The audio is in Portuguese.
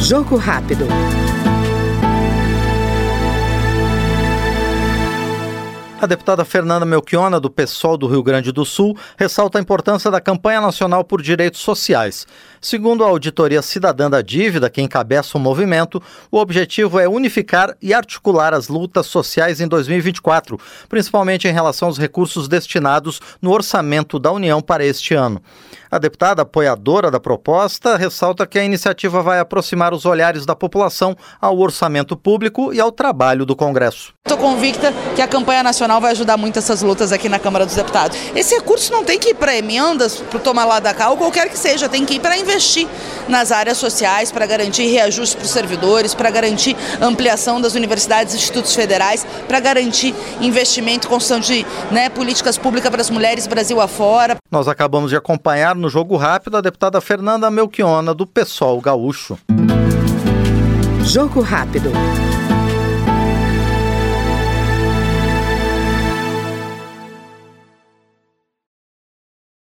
Jogo rápido. A deputada Fernanda Melchiona, do PSOL do Rio Grande do Sul, ressalta a importância da campanha nacional por direitos sociais. Segundo a Auditoria Cidadã da Dívida, que encabeça o movimento, o objetivo é unificar e articular as lutas sociais em 2024, principalmente em relação aos recursos destinados no orçamento da União para este ano. A deputada apoiadora da proposta ressalta que a iniciativa vai aproximar os olhares da população ao orçamento público e ao trabalho do Congresso. Estou convicta que a campanha nacional vai ajudar muito essas lutas aqui na Câmara dos Deputados. Esse recurso não tem que ir para emendas, para tomar lá da cá, ou qualquer que seja, tem que ir para investir nas áreas sociais, para garantir reajuste para os servidores, para garantir ampliação das universidades e institutos federais, para garantir investimento, construção de né, políticas públicas para as mulheres Brasil afora. Nós acabamos de acompanhar no Jogo Rápido a deputada Fernanda Melchiona, do PSOL Gaúcho. Jogo Rápido.